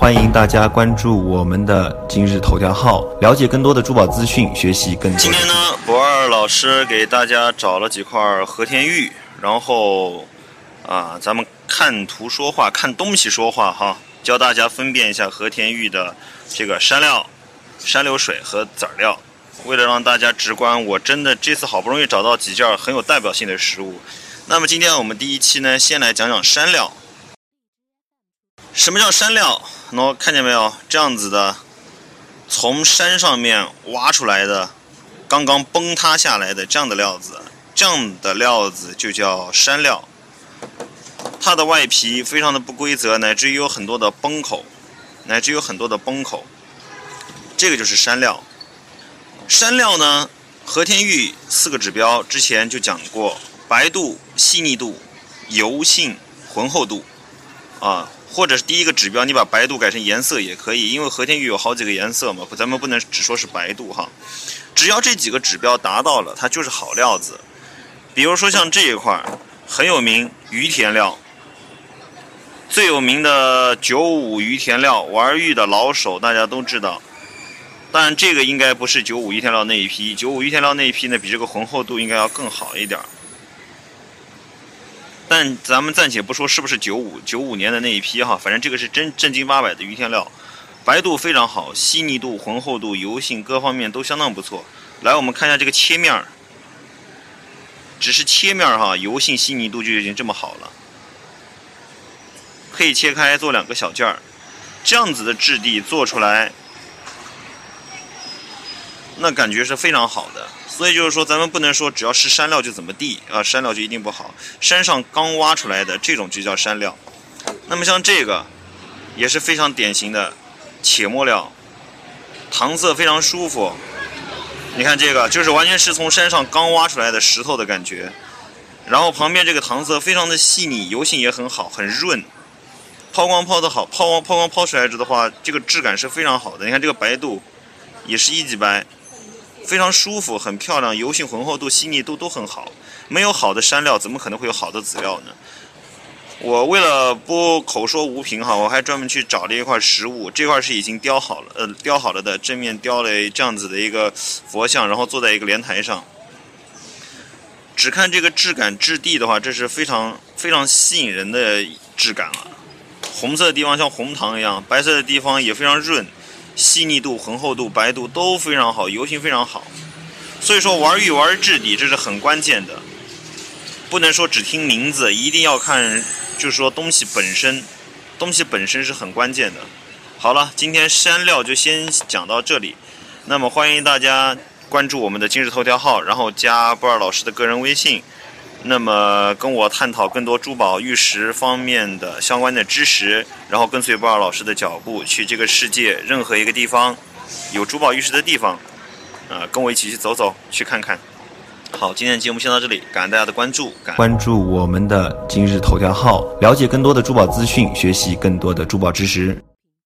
欢迎大家关注我们的今日头条号，了解更多的珠宝资讯，学习更多。今天呢，博二老师给大家找了几块和田玉，然后啊，咱们看图说话，看东西说话哈，教大家分辨一下和田玉的这个山料、山流水和籽料。为了让大家直观，我真的这次好不容易找到几件很有代表性的实物。那么今天我们第一期呢，先来讲讲山料。什么叫山料？喏，看见没有？这样子的，从山上面挖出来的，刚刚崩塌下来的这样的料子，这样的料子就叫山料。它的外皮非常的不规则，乃至于有很多的崩口，乃至于有很多的崩口，这个就是山料。山料呢，和田玉四个指标之前就讲过：白度、细腻度、油性、浑厚度，啊。或者是第一个指标，你把白度改成颜色也可以，因为和田玉有好几个颜色嘛，咱们不能只说是白度哈。只要这几个指标达到了，它就是好料子。比如说像这一块很有名，于田料，最有名的九五于田料，玩玉的老手大家都知道。但这个应该不是九五于田料那一批，九五于田料那一批呢，比这个浑厚度应该要更好一点。但咱们暂且不说是不是九五九五年的那一批哈，反正这个是真正经八百的于天料，白度非常好，细腻度、浑厚度、油性各方面都相当不错。来，我们看一下这个切面儿，只是切面儿哈，油性、细腻度就已经这么好了，可以切开做两个小件儿，这样子的质地做出来，那感觉是非常好的。所以就是说，咱们不能说只要是山料就怎么地啊，山料就一定不好。山上刚挖出来的这种就叫山料。那么像这个，也是非常典型的且末料，糖色非常舒服。你看这个，就是完全是从山上刚挖出来的石头的感觉。然后旁边这个糖色非常的细腻，油性也很好，很润，抛光抛得好，抛光抛光抛出来的话，这个质感是非常好的。你看这个白度，也是一级白。非常舒服，很漂亮，油性、浑厚度、细腻度都很好。没有好的山料，怎么可能会有好的籽料呢？我为了不口说无凭哈，我还专门去找了一块实物，这块是已经雕好了，呃，雕好了的，正面雕了这样子的一个佛像，然后坐在一个莲台上。只看这个质感质地的话，这是非常非常吸引人的质感了。红色的地方像红糖一样，白色的地方也非常润。细腻度、浑厚度、白度都非常好，油性非常好，所以说玩玉玩质地这是很关键的，不能说只听名字，一定要看，就是说东西本身，东西本身是很关键的。好了，今天山料就先讲到这里，那么欢迎大家关注我们的今日头条号，然后加波尔老师的个人微信。那么跟我探讨更多珠宝玉石方面的相关的知识，然后跟随波尔老师的脚步去这个世界任何一个地方有珠宝玉石的地方，呃，跟我一起去走走，去看看。好，今天的节目先到这里，感恩大家的关注，关注我们的今日头条号，了解更多的珠宝资讯，学习更多的珠宝知识。